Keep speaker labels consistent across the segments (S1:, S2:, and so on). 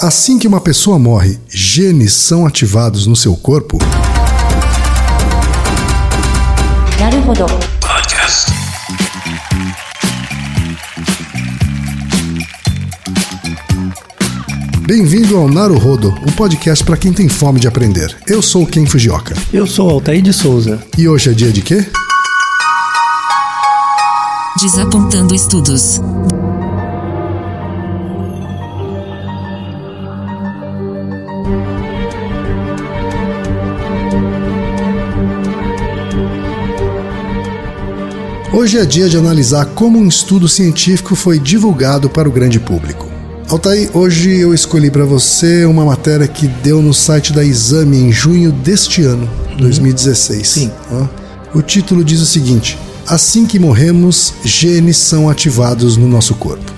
S1: Assim que uma pessoa morre, genes são ativados no seu corpo?
S2: Podcast.
S1: Bem-vindo ao Naruhodo, o podcast para quem tem fome de aprender. Eu sou Ken Fujioka.
S3: Eu sou Altair de Souza.
S1: E hoje é dia de quê?
S4: Desapontando estudos.
S1: Hoje é dia de analisar como um estudo científico foi divulgado para o grande público. Altair, hoje eu escolhi para você uma matéria que deu no site da Exame em junho deste ano, 2016.
S3: Sim.
S1: Ó, O título diz o seguinte: Assim que morremos, genes são ativados no nosso corpo.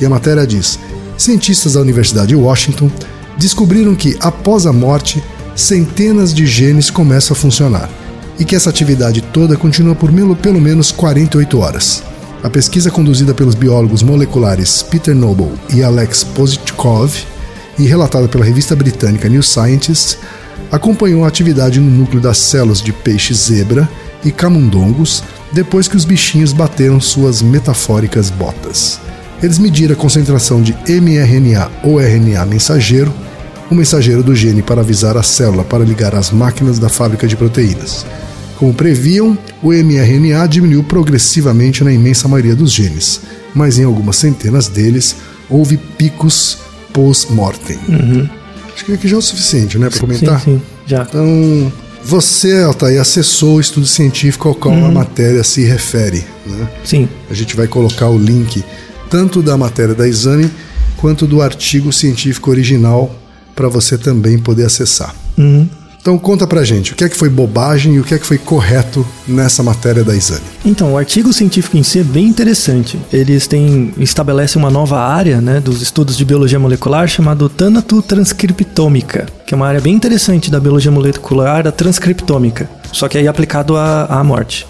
S1: E a matéria diz: cientistas da Universidade de Washington descobriram que, após a morte, centenas de genes começam a funcionar e que essa atividade toda continua por pelo menos 48 horas. A pesquisa conduzida pelos biólogos moleculares Peter Noble e Alex Pozitkov e relatada pela revista britânica New Scientist acompanhou a atividade no núcleo das células de peixe zebra e camundongos depois que os bichinhos bateram suas metafóricas botas. Eles mediram a concentração de mRNA ou RNA mensageiro, o mensageiro do gene para avisar a célula para ligar às máquinas da fábrica de proteínas. Como previam, o mRNA diminuiu progressivamente na imensa maioria dos genes, mas em algumas centenas deles houve picos post-mortem. Acho que aqui já é o suficiente, né, para comentar?
S3: Sim, sim, já.
S1: Então, você, Altair, acessou o estudo científico ao qual a matéria se refere. Né?
S3: Sim.
S1: A gente vai colocar o link tanto da matéria da Exame quanto do artigo científico original para você também poder acessar. Então conta pra gente, o que é que foi bobagem e o que é que foi correto nessa matéria da Exame?
S3: Então, o artigo científico em si é bem interessante. Eles têm estabelecem uma nova área, né, dos estudos de biologia molecular chamado tanatotranscriptômica, que é uma área bem interessante da biologia molecular, a transcriptômica, só que aí aplicado à, à morte.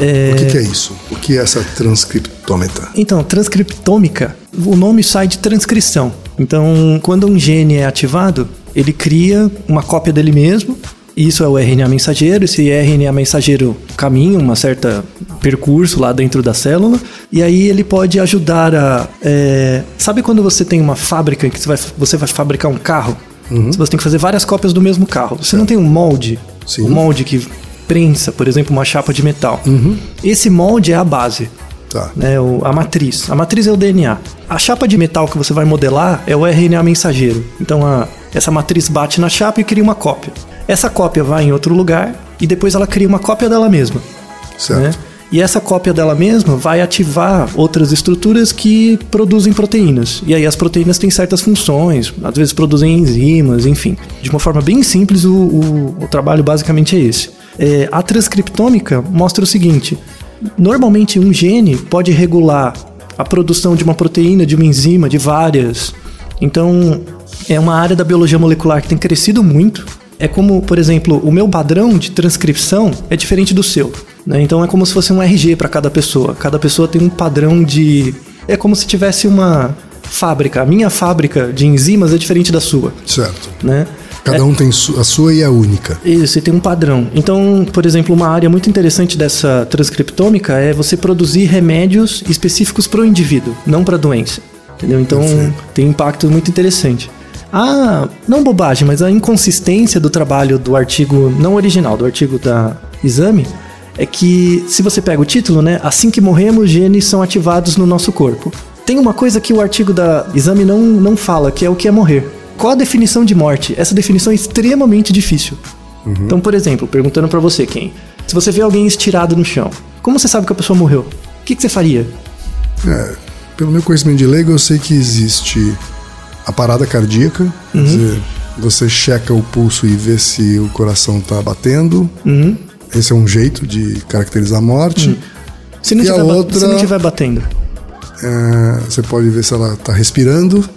S3: É,
S1: O que, que é isso? O que é essa transcriptômetra?
S3: Então, transcriptômica, o nome sai de transcrição. Então, quando um gene é ativado, ele cria uma cópia dele mesmo. Isso é o RNA mensageiro. Esse RNA mensageiro caminha um certo percurso lá dentro da célula. E aí ele pode ajudar a. é, Sabe quando você tem uma fábrica que você vai, você vai fabricar um carro? Você tem que fazer várias cópias do mesmo carro. Você não tem um molde.
S1: Sim.
S3: Um molde que prensa, por exemplo, uma chapa de metal. Esse molde é a base
S1: Tá.
S3: né, o- a matriz. A matriz é o DNA. A chapa de metal que você vai modelar é o RNA mensageiro. Então a- essa matriz bate na chapa e cria uma cópia. Essa cópia vai em outro lugar e depois ela cria uma cópia dela mesma.
S1: Certo.
S3: né? E essa cópia dela mesma vai ativar outras estruturas que produzem proteínas. E aí as proteínas têm certas funções, às vezes produzem enzimas, enfim. De uma forma bem simples, o, o- o trabalho basicamente é esse. É, a transcriptômica mostra o seguinte: normalmente um gene pode regular a produção de uma proteína, de uma enzima, de várias. Então, é uma área da biologia molecular que tem crescido muito. É como, por exemplo, o meu padrão de transcrição é diferente do seu. né? Então, é como se fosse um RG para cada pessoa. Cada pessoa tem um padrão de. É como se tivesse uma fábrica. A minha fábrica de enzimas é diferente da sua.
S1: Certo.
S3: Né?
S1: Cada um tem a sua e a única.
S3: Isso, e tem um padrão. Então, por exemplo, uma área muito interessante dessa transcriptômica é você produzir remédios específicos para o indivíduo, não para a doença. Entendeu? Então,
S1: Perfeito.
S3: tem um impacto muito interessante. A, não bobagem, mas a inconsistência do trabalho do artigo não original, do artigo da Exame, é que se você pega o título, né, assim que morremos, genes são ativados no nosso corpo. Tem uma coisa que o artigo da Exame não, não fala, que é o que é morrer. Qual a definição de morte? Essa definição é extremamente difícil. Então, por exemplo, perguntando pra você, quem? Se você vê alguém estirado no chão, como você sabe que a pessoa morreu? O que, que você faria?
S1: É, pelo meu conhecimento de leigo, eu sei que existe a parada cardíaca, quer
S3: Uhum.
S1: dizer, você checa o pulso e vê se o coração está batendo.
S3: Uhum.
S1: Esse é um jeito de caracterizar a morte.
S3: Se não,
S1: E a
S3: tiver,
S1: outra-
S3: se não tiver batendo.
S1: É, você pode ver se ela está respirando.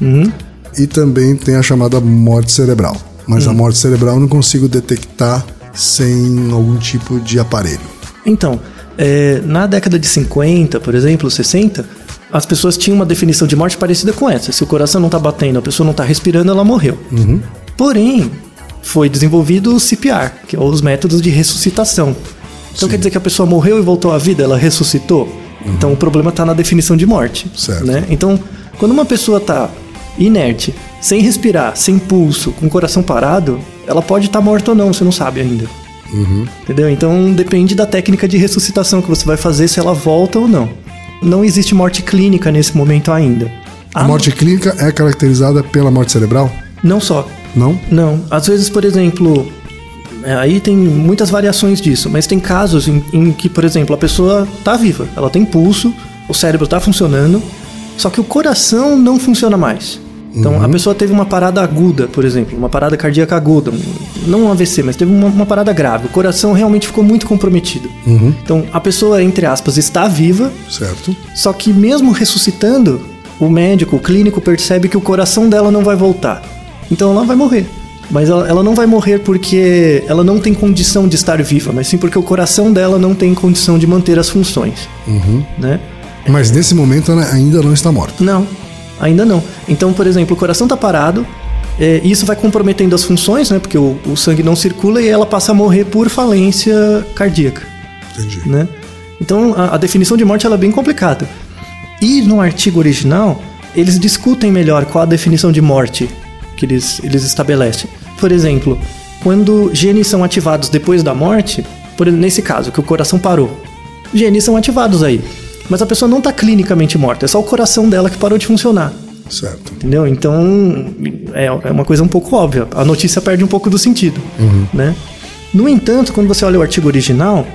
S3: Uhum.
S1: E também tem a chamada morte cerebral. Mas a
S3: Uhum.
S1: morte cerebral eu não consigo detectar sem algum tipo de aparelho.
S3: Então, é, na década de 50, por exemplo, 60, as pessoas tinham uma definição de morte parecida com essa. Se o coração não tá batendo, a pessoa não tá respirando, ela morreu. Porém, foi desenvolvido o CPR, que é os métodos de ressuscitação. Então quer dizer que a pessoa morreu e voltou à vida, ela ressuscitou? Então o problema está na definição de morte.
S1: Certo.
S3: Né? Então, quando uma pessoa está inerte, sem respirar, sem pulso, com o coração parado, ela pode estar morta ou não, você não sabe ainda. Entendeu? Então depende da técnica de ressuscitação que você vai fazer, se ela volta ou não. Não existe morte clínica nesse momento ainda.
S1: A morte clínica é caracterizada pela morte cerebral?
S3: Não só.
S1: Não?
S3: Não. Às vezes, por exemplo, é, aí tem muitas variações disso, mas tem casos em, em que, por exemplo, a pessoa tá viva, ela tem pulso, o cérebro tá funcionando, só que o coração não funciona mais. Então, a pessoa teve uma parada aguda, por exemplo, uma parada cardíaca aguda, não um AVC, mas teve uma, uma parada grave. O coração realmente ficou muito comprometido. Então, a pessoa, entre aspas, está viva,
S1: Certo.
S3: só que mesmo ressuscitando, o médico, o clínico percebe que o coração dela não vai voltar. Então ela vai morrer. Mas ela, ela não vai morrer porque ela não tem condição de estar viva, mas sim porque o coração dela não tem condição de manter as funções. Né?
S1: Mas nesse momento ela ainda não está morta.
S3: Não, ainda não. Então, por exemplo, o coração está parado, é, isso vai comprometendo as funções, né? Porque o, o sangue não circula e ela passa a morrer por falência cardíaca.
S1: Entendi.
S3: né? Então a, a definição de morte é bem complicada. E no artigo original eles discutem melhor qual a definição de morte que eles, eles estabelecem. Por exemplo, quando genes são ativados depois da morte, por, nesse caso que o coração parou, genes são ativados aí, mas a pessoa não está clinicamente morta, é só o coração dela que parou de funcionar.
S1: Certo.
S3: Entendeu? Então, é, é uma coisa um pouco óbvia. A notícia perde um pouco do sentido, né? No entanto, quando você olha o artigo original,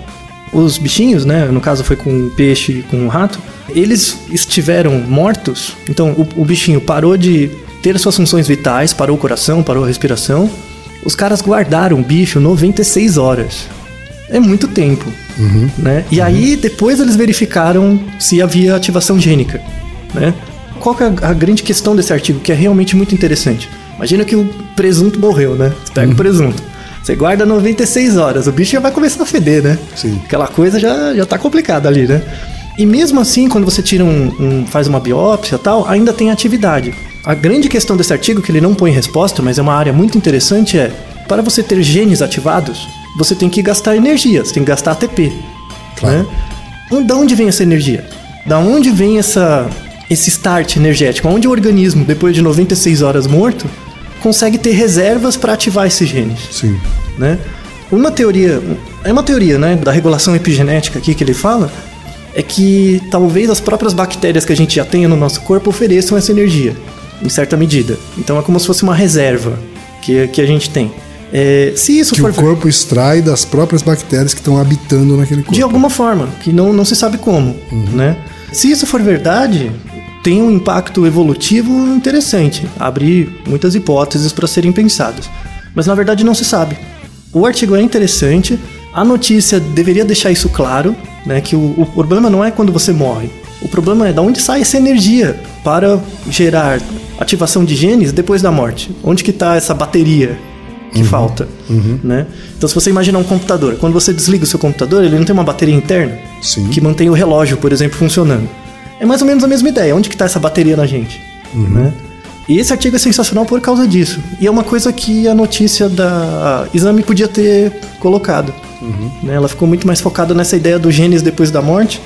S3: os bichinhos, né? No caso foi com um peixe e com um rato, eles estiveram mortos. Então, o, o bichinho parou de ter suas funções vitais, parou o coração, parou a respiração. Os caras guardaram o bicho 96 horas. É muito tempo, né? E aí, depois eles verificaram se havia ativação gênica, né? Qual que é a grande questão desse artigo, que é realmente muito interessante? Imagina que o presunto morreu, né? Você pega o presunto, você guarda 96 horas, o bicho já vai começar a feder, né?
S1: Sim.
S3: Aquela coisa já, já tá complicada ali, né? E mesmo assim, quando você tira um, um- faz uma biópsia e tal, ainda tem atividade. A grande questão desse artigo, que ele não põe resposta, mas é uma área muito interessante, é para você ter genes ativados, você tem que gastar energia, você tem que gastar ATP.
S1: Claro.
S3: Né? Então, Da onde vem essa energia? Da onde vem essa, esse start energético? Onde o organismo, depois de 96 horas morto, consegue ter reservas para ativar esses genes?
S1: Sim.
S3: né? Uma teoria, é uma teoria, né, da regulação epigenética aqui que ele fala, é que talvez as próprias bactérias que a gente já tenha no nosso corpo ofereçam essa energia, em certa medida. Então é como se fosse uma reserva que, que a gente tem. É, se isso
S1: Que
S3: for
S1: o corpo extrai das próprias bactérias que estão habitando naquele corpo.
S3: de alguma forma, que não, não se sabe como, né? Se isso for verdade, tem um impacto evolutivo interessante, abre muitas hipóteses para serem pensadas. Mas na verdade não se sabe. O artigo é interessante, a notícia deveria deixar isso claro, né? Que o, o problema não é quando você morre. O problema é de onde sai essa energia para gerar ativação de genes depois da morte. Onde que está essa bateria que falta, né? Então se você imaginar um computador, quando você desliga o seu computador, ele não tem uma bateria interna
S1: Sim.
S3: que mantém o relógio, por exemplo, funcionando. É mais ou menos a mesma ideia. Onde que está essa bateria na gente, né? E esse artigo é sensacional por causa disso. E é uma coisa que a notícia da Exame podia ter colocado. né? Ela ficou muito mais focada nessa ideia do genes depois da morte,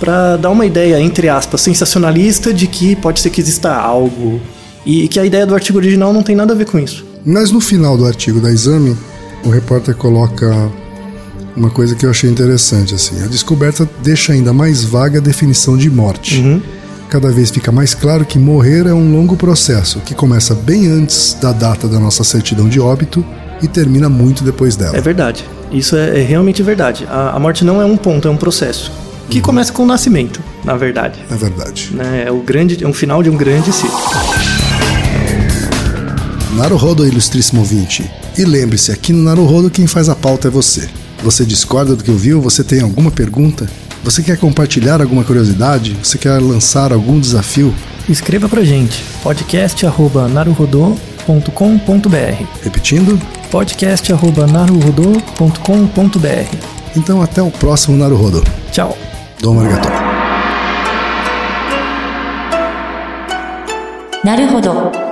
S3: para dar uma ideia, entre aspas, sensacionalista de que pode ser que exista algo. E que a ideia do artigo original não tem nada a ver com isso.
S1: Mas no final do artigo da exame, o repórter coloca uma coisa que eu achei interessante assim. A descoberta deixa ainda mais vaga a definição de morte. Cada vez fica mais claro que morrer é um longo processo que começa bem antes da data da nossa certidão de óbito e termina muito depois dela.
S3: É verdade. Isso é, é realmente verdade. A, a morte não é um ponto, é um processo. Que começa com o nascimento, na verdade.
S1: É verdade.
S3: né? É o grande, é um final de um grande ciclo.
S1: Naruhodo, ilustríssimo ouvinte. E lembre-se, aqui no Naruhodo quem faz a pauta é você. Você discorda do que ouviu? Você tem alguma pergunta? Você quer compartilhar alguma curiosidade? Você quer lançar algum desafio?
S3: Escreva pra gente, podcast.naruhodô.com.br
S1: Repetindo?
S3: podcast.naruhodô.com.br
S1: Então até o próximo Naruhodo.
S3: Tchau.
S2: Dom Arigato. Naruhodô.